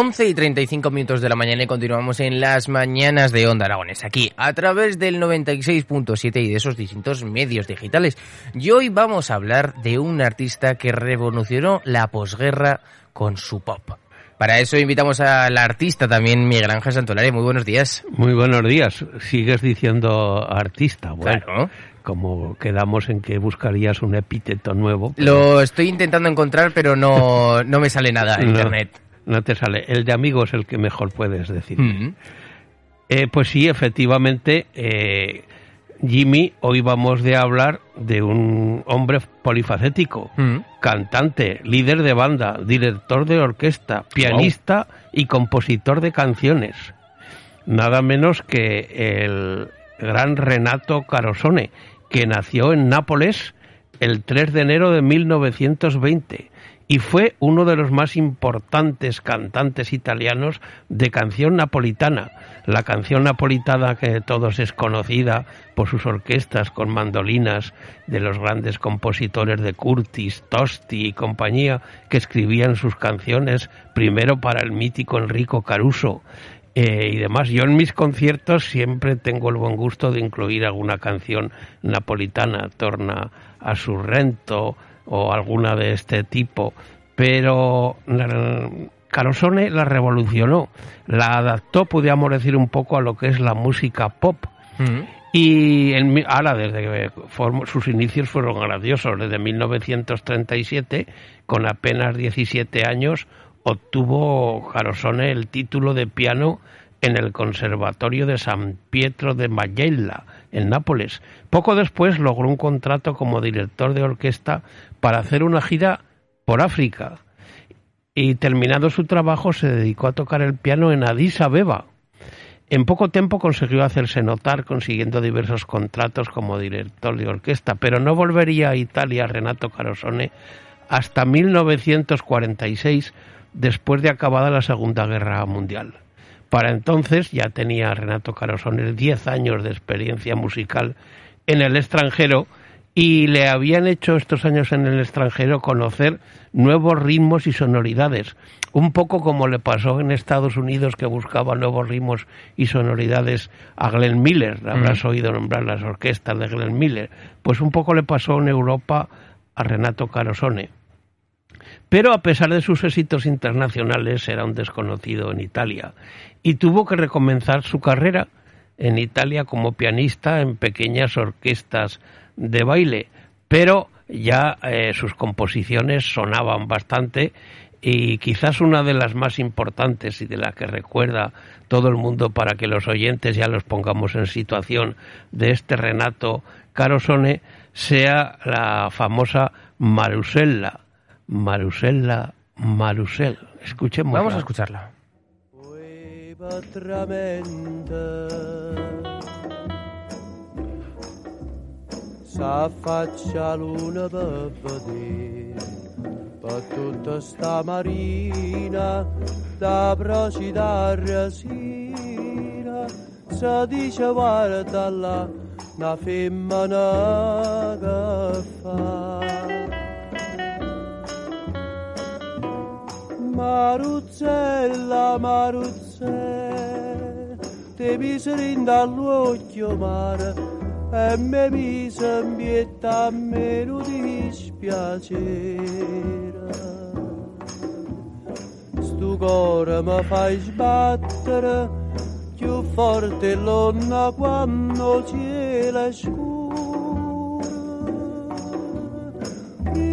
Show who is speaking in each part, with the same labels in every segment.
Speaker 1: 11 y 35 minutos de la mañana y continuamos en las mañanas de Onda Aragones, aquí a través del 96.7 y de esos distintos medios digitales. Y hoy vamos a hablar de un artista que revolucionó la posguerra con su pop. Para eso invitamos al artista también, Miguel Ángel Santolari. Muy buenos días.
Speaker 2: Muy buenos días. Sigues diciendo artista. Bueno,
Speaker 1: Claro.
Speaker 2: como quedamos en que buscarías un epíteto nuevo.
Speaker 1: Lo estoy intentando encontrar, pero no, no me sale nada en
Speaker 2: No,
Speaker 1: internet.
Speaker 2: No te sale. El de amigo es el que mejor puedes decir.
Speaker 1: Mm.
Speaker 2: Eh, pues sí, efectivamente, eh, Jimmy, hoy vamos de hablar de un hombre polifacético,
Speaker 1: Mm.
Speaker 2: cantante, líder de banda, director de orquesta, pianista y compositor de canciones. Nada menos que el gran Renato Carosone, que nació en Nápoles el 3 de enero de 1920 y fue uno de los más importantes cantantes italianos de canción napolitana. La canción napolitana que de todos es conocida por sus orquestas con mandolinas de los grandes compositores de Curtis, Tosti y compañía que escribían sus canciones primero para el mítico Enrico Caruso eh, y demás. Yo en mis conciertos siempre tengo el buen gusto de incluir alguna canción napolitana, Torna a Sorrento o alguna de este tipo, pero la- Carosone la revolucionó, la adaptó, podríamos decir, un poco a lo que es la música pop.
Speaker 1: Mm.
Speaker 2: Y en, ahora, desde que formó- sus inicios fueron grandiosos, desde 1937, con apenas 17 años, obtuvo Carosone el título de piano en el Conservatorio de San Pietro de Majella, en Nápoles. Poco después logró un contrato como director de orquesta para hacer una gira por África. Y terminado su trabajo se dedicó a tocar el piano en Addis Abeba, en poco tiempo consiguió hacerse notar consiguiendo diversos contratos como director de orquesta, pero no volvería a Italia Renato Carosone hasta 1946, después de acabada la Segunda Guerra Mundial. Para entonces ya tenía Renato Carosone 10 años de experiencia musical en el extranjero y le habían hecho estos años en el extranjero conocer nuevos ritmos y sonoridades, un poco como le pasó en Estados Unidos que buscaba nuevos ritmos y sonoridades a Glenn Miller, habrás oído nombrar las orquestas de Glenn Miller, pues un poco le pasó en Europa a Renato Carosone. Pero a pesar de sus éxitos internacionales era un desconocido en Italia y tuvo que recomenzar su carrera en Italia como pianista en pequeñas orquestas de baile, pero ya eh, sus composiciones sonaban bastante y quizás una de las más importantes y de la que recuerda todo el mundo para que los oyentes ya los pongamos en situación de este Renato Carosone sea la famosa Marusella. Marusella Marusel. Escuchemos.
Speaker 1: Vamos a escucharla.
Speaker 3: Cueva tremenda s'ha fatxa l'una de vedent per tot està marina d'arbres i de resina se deixa barta la na fent-me agafar Maruzzella, Maruzzella, ti miseri dall'occhio mare e me mise in pietà a me non dispiacere. tu cuore mi fai sbattere più forte l'onna quando il cielo è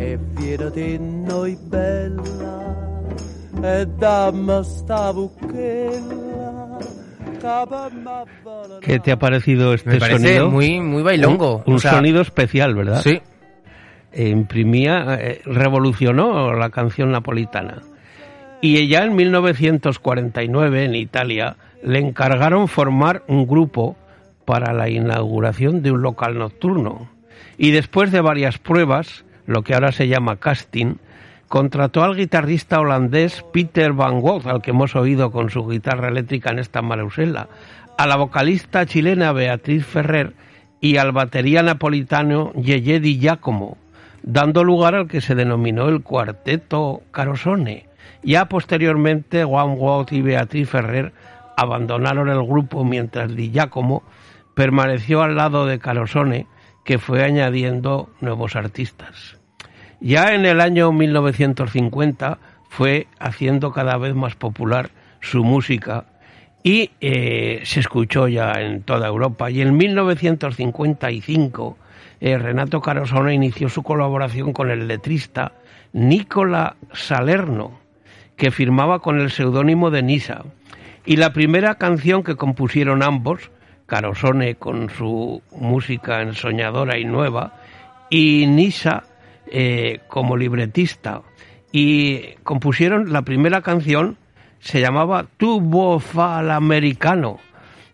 Speaker 3: E viene di noi bella e dammi sta bucchella
Speaker 2: ¿Qué te ha parecido este
Speaker 1: Me parece
Speaker 2: sonido?
Speaker 1: muy, muy bailongo.
Speaker 2: Un, un
Speaker 1: O sea,
Speaker 2: sonido especial, ¿verdad?
Speaker 1: Sí.
Speaker 2: Eh, imprimía, eh, revolucionó la canción napolitana. Y ya en 1949, en Italia, le encargaron formar un grupo para la inauguración de un local nocturno. Y después de varias pruebas, lo que ahora se llama casting, contrató al guitarrista holandés Peter Van Gogh, al que hemos oído con su guitarra eléctrica en esta Marusela, a la vocalista chilena Beatriz Ferrer y al batería napolitano Yeye Di Giacomo, dando lugar al que se denominó el Cuarteto Carosone. Ya posteriormente, Van Gogh y Beatriz Ferrer abandonaron el grupo mientras Di Giacomo permaneció al lado de Carosone, que fue añadiendo nuevos artistas. Ya en el año 1950 fue haciendo cada vez más popular su música y eh, se escuchó ya en toda Europa. Y en 1955 eh, Renato Carosone inició su colaboración con el letrista Nicola Salerno, que firmaba con el seudónimo de Nisa. Y la primera canción que compusieron ambos, Carosone con su música ensoñadora y nueva, y Nisa eh, como libretista. Y compusieron la primera canción, se llamaba Tu Bofal Americano,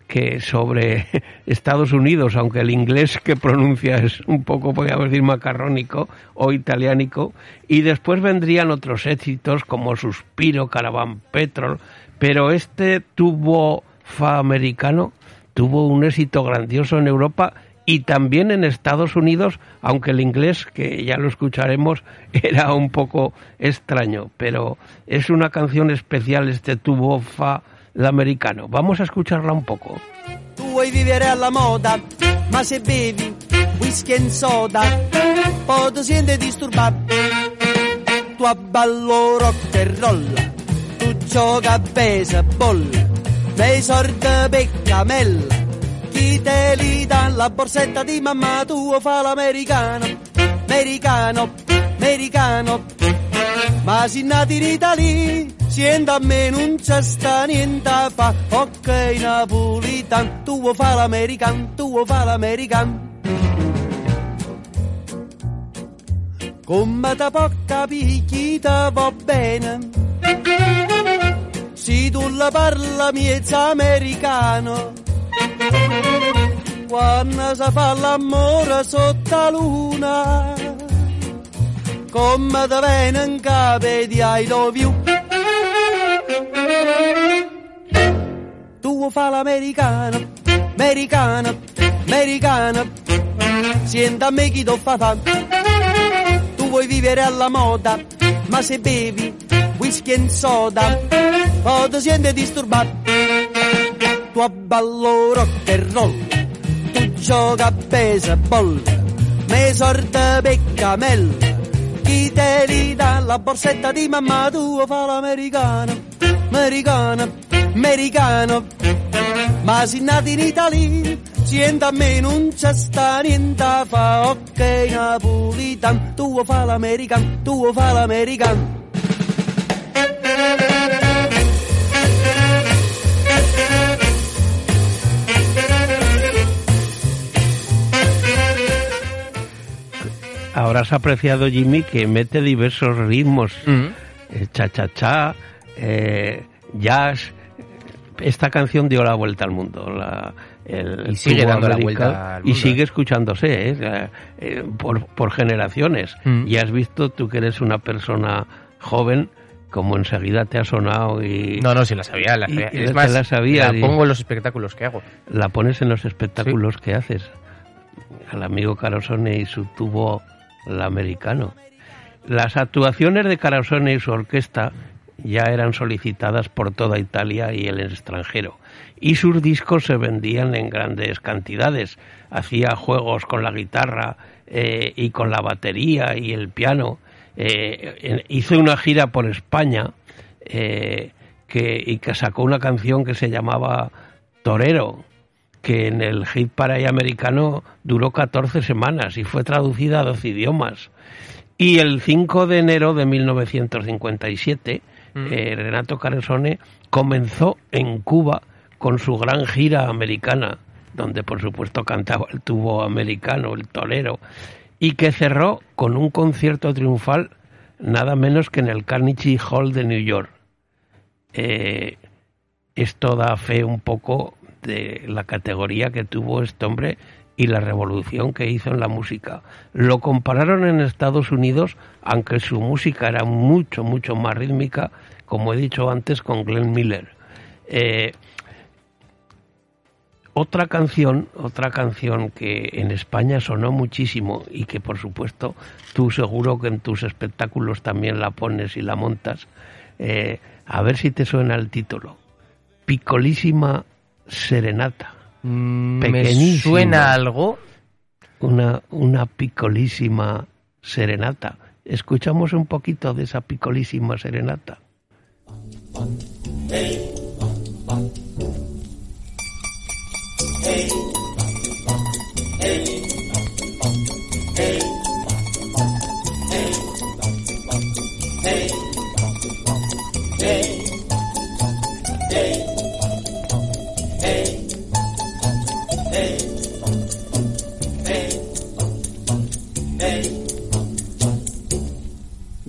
Speaker 2: que sobre Estados Unidos, aunque el inglés que pronuncia es un poco, podríamos decir, macarrónico o italiánico, y después vendrían otros éxitos como Suspiro, Caravan Petrol, pero este tubo fa americano tuvo un éxito grandioso en Europa y también en Estados Unidos, aunque el inglés, que ya lo escucharemos, era un poco extraño, pero es una canción especial este tubo fa l'americano. Vamos a escucharla un poco.
Speaker 3: Tu vuoi vivere alla moda, ma se bevi whisky e soda, poi ti senti disturbato. Tu abballo rock e roll, tu gioca a baseball, dei sordi peccamella, chi te li dà la borsetta di mamma tua fa l'americano, americano, americano. Ma si nati in Italia, siendo a me non c'è sta niente fa, ok napolitan, tu vuoi fa l'americano, tu vuoi fa l'americano. Come capire chi te va bene? Se tu la parla miezza americano, quando si fa l'amore sotto la luna, come te viene in capo di I love you. Tu fa l'americano, americano, americano, sienta a me chi ti fa fa. Tu vuoi vivere alla moda, ma se bevi whisky e soda, poi ti senti disturbato. Tu abballo rock and roll, tu gioca a baseball, me sorte peccamella, chi te li dà la borsetta di mamma tua fa l'americano, americano, americano, ma si nati in Italia, sienta a me non c'è sta niente fa, ok napolitan, tu fa l'americano, tu fa l'americano.
Speaker 2: Ahora has apreciado, Jimmy, que mete diversos ritmos eh, cha-cha-cha, eh, jazz. Esta canción dio la vuelta al mundo. La, el,
Speaker 1: Y sigue dando la vuelta al
Speaker 2: Y
Speaker 1: mundo,
Speaker 2: sigue
Speaker 1: ¿eh?
Speaker 2: escuchándose ¿eh? Eh, por, por generaciones.
Speaker 1: Mm.
Speaker 2: Y has visto, tú que eres una persona joven, como enseguida te ha sonado y
Speaker 1: No, no, si la sabía. La
Speaker 2: Y-
Speaker 1: sabía.
Speaker 2: y
Speaker 1: es más,
Speaker 2: la sabía,
Speaker 1: la
Speaker 2: y-
Speaker 1: pongo en los espectáculos que hago.
Speaker 2: la pones en los espectáculos que haces. Al amigo Carosone y su tubo la americano. Las actuaciones de Carosone y su orquesta ya eran solicitadas por toda Italia y el extranjero. Y sus discos se vendían en grandes cantidades. Hacía juegos con la guitarra eh, y con la batería y el piano. Eh, hizo una gira por España eh, que, y que sacó una canción que se llamaba Torero, que en el hit para ahí americano duró 14 semanas y fue traducida a 12 idiomas. Y el 5 de enero de 1957, eh, Renato Carosone comenzó en Cuba con su gran gira americana, donde por supuesto cantaba el tubo americano, el torero, y que cerró con un concierto triunfal nada menos que en el Carnegie Hall de New York. Eh, esto da fe un poco de la categoría que tuvo este hombre y la revolución que hizo en la música. Lo compararon en Estados Unidos, aunque su música era mucho, mucho más rítmica, como he dicho antes, con Glenn Miller. Eh, otra canción, otra canción que en España sonó muchísimo y que por supuesto tú seguro que en tus espectáculos también la pones y la montas. eh, a ver si te suena el título. Piccolísima Serenata.
Speaker 1: Mm, Me
Speaker 2: Pequeñísima.
Speaker 1: suena algo.
Speaker 2: Una, una piccolísima serenata. Escuchamos un poquito de esa piccolísima serenata.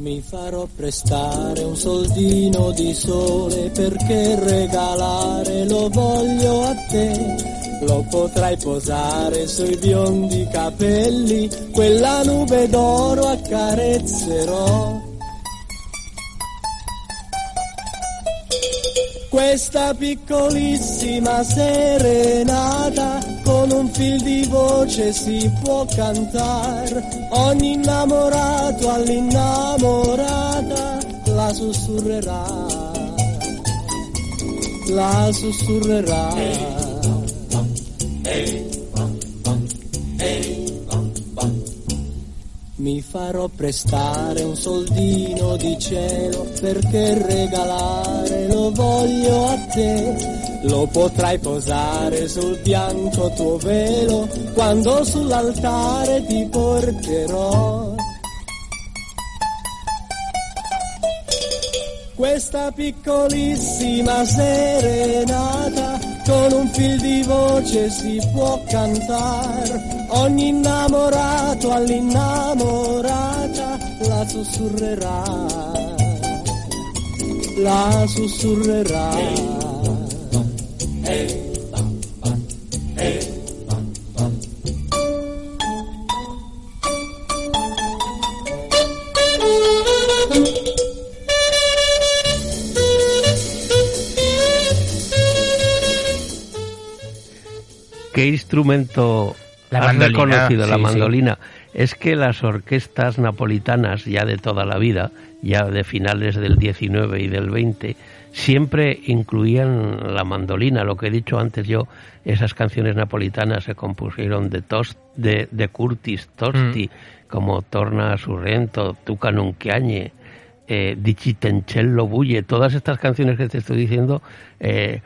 Speaker 4: Mi farò prestare un soldino di sole perché regalare lo voglio a te. Lo potrai posare sui biondi capelli, quella nube d'oro accarezzerò. Questa piccolissima serenata con un fil di voce si può cantare. Ogni innamorato all'innamorata la sussurrerà, la sussurrerà. Mi farò prestare un soldino di cielo perché regalare lo voglio a te. Lo potrai posare sul bianco tuo velo quando sull'altare ti porterò. Questa piccolissima serenata con un fil di voce si può cantare. Ogni innamorato all'innamorata la sussurrerà, la sussurrerà.
Speaker 2: ¿Qué instrumento
Speaker 1: La
Speaker 2: has
Speaker 1: mandolina,
Speaker 2: reconocido? la
Speaker 1: sí,
Speaker 2: mandolina. Es que las orquestas napolitanas, ya de toda la vida, ya de finales del 19 y del 20, siempre incluían la mandolina. Lo que he dicho antes yo, esas canciones napolitanas se compusieron de, Tos- de, de Curtis Tosti, como Torna a Sorrento, Tuca non chiagne, eh, Dicitencello Bulle, todas estas canciones que te estoy diciendo, eh,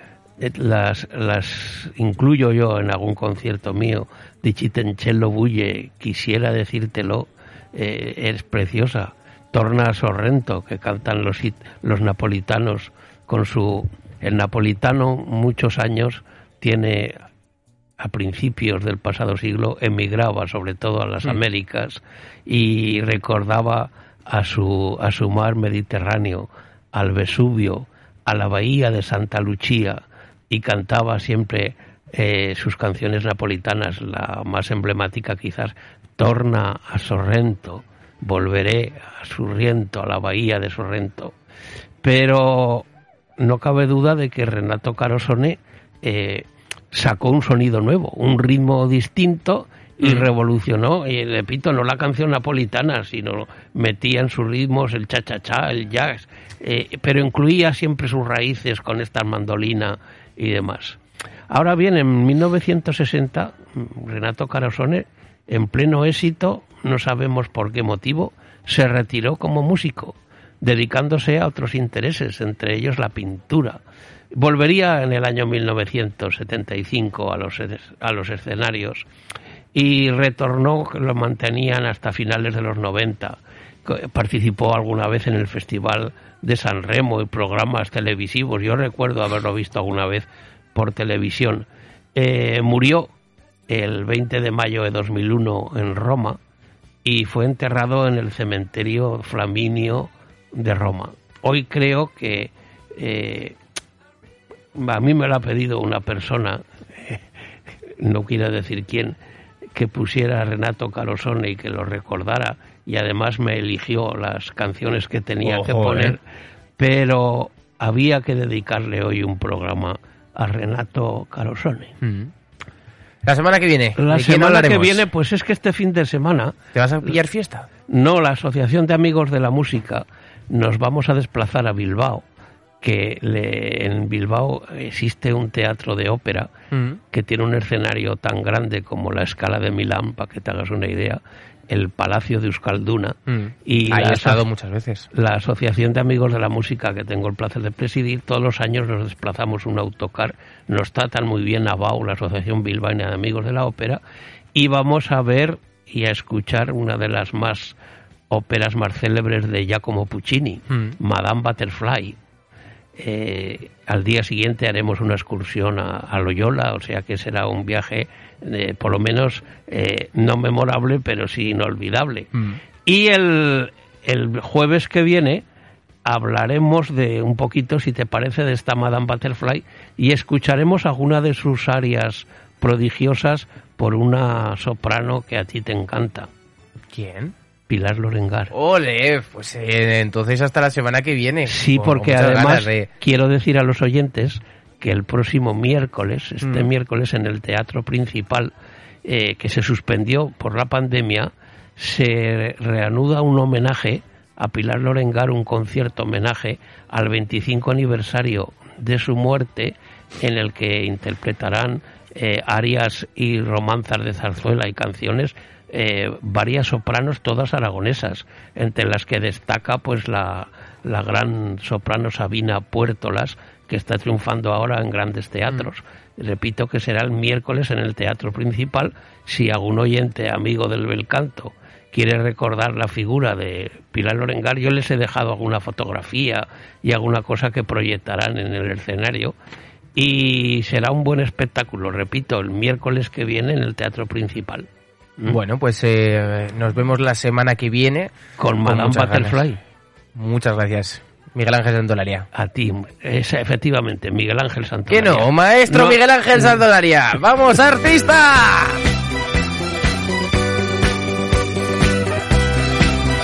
Speaker 2: las, las incluyo yo en algún concierto mío. Dicitencello Bulle, quisiera decírtelo, eh, eres preciosa. Torna a Sorrento, que cantan los, los napolitanos con su... El napolitano muchos años tiene a principios del pasado siglo emigraba sobre todo a las Américas y recordaba a su, a su mar Mediterráneo, al Vesubio, a la bahía de Santa Lucía y cantaba siempre eh, sus canciones napolitanas, la más emblemática quizás, Torna a Sorrento, volveré a Sorrento, a la bahía de Sorrento. Pero no cabe duda de que Renato Carosone eh, sacó un sonido nuevo, un ritmo distinto y revolucionó, y repito, no la canción napolitana, sino metía en sus ritmos el cha-cha-cha, el jazz, eh, pero incluía siempre sus raíces con esta mandolina y demás. Ahora bien, en 1960, Renato Carosone, en pleno éxito, no sabemos por qué motivo, se retiró como músico, dedicándose a otros intereses, entre ellos la pintura. Volvería en el año 1975 a los, a los escenarios y retornó, lo mantenían hasta finales de los 90. Participó alguna vez en el Festival de San Remo y programas televisivos. Yo recuerdo haberlo visto alguna vez por televisión. Eh, murió el 20 de mayo de 2001 en Roma y fue enterrado en el cementerio Flaminio de Roma. Hoy creo que eh, a mí me lo ha pedido una persona, no quiero decir quién, que pusiera a Renato Carosone y que lo recordara y además me eligió las canciones que tenía que poner, eh. pero había que dedicarle hoy un programa a Renato Carosone.
Speaker 1: Mm. La semana que viene.
Speaker 2: La semana que viene, pues es que este fin de semana.
Speaker 1: ¿Te vas a pillar fiesta?
Speaker 2: No, la Asociación de Amigos de la Música nos vamos a desplazar a Bilbao que le, en Bilbao existe un teatro de ópera mm. que tiene un escenario tan grande como la escala de Milán, para que te hagas una idea, el Palacio de Euskalduna.
Speaker 1: Mm. Y ha estado muchas veces.
Speaker 2: La Asociación de Amigos de la Música, que tengo el placer de presidir, todos los años nos desplazamos un autocar, nos tratan muy bien a BAU, la Asociación Bilbaína de Amigos de la Ópera, y vamos a ver y a escuchar una de las más óperas más célebres de Giacomo Puccini, mm. Madame Butterfly, eh, al día siguiente haremos una excursión a, Loyola, o sea que será un viaje eh, por lo menos eh, no memorable, pero sí inolvidable. Mm. Y el, el jueves que viene hablaremos de un poquito, si te parece, de esta Madame Butterfly y escucharemos alguna de sus áreas prodigiosas por una soprano que a ti te encanta.
Speaker 1: ¿Quién?
Speaker 2: Pilar Lorengar.
Speaker 1: Ole, pues eh, entonces hasta la semana que viene.
Speaker 2: Sí, porque además quiero decir a los oyentes que el próximo miércoles, este mm. miércoles en el teatro principal, eh, que se suspendió por la pandemia, se reanuda un homenaje a Pilar Lorengar, un concierto homenaje al 25 aniversario de su muerte, en el que interpretarán eh, arias y romanzas de zarzuela y canciones eh, varias sopranos, todas aragonesas, entre las que destaca pues la, la gran soprano Sabina Puertolas, que está triunfando ahora en grandes teatros. Mm. Repito que será el miércoles en el teatro principal. Si algún oyente amigo del bel canto quiere recordar la figura de Pilar Lorengar, yo les he dejado alguna fotografía y alguna cosa que proyectarán en el escenario. Y será un buen espectáculo, repito, el miércoles que viene en el teatro principal.
Speaker 1: Mm. Bueno, pues eh, nos vemos la semana que viene.
Speaker 2: Con Madame Butterfly.
Speaker 1: Muchas gracias. Miguel Ángel Santolaria.
Speaker 2: A ti, es, efectivamente, Miguel Ángel Santolaria.
Speaker 1: ¿Qué no? Maestro Miguel Ángel Santolaria. ¡Vamos, artista!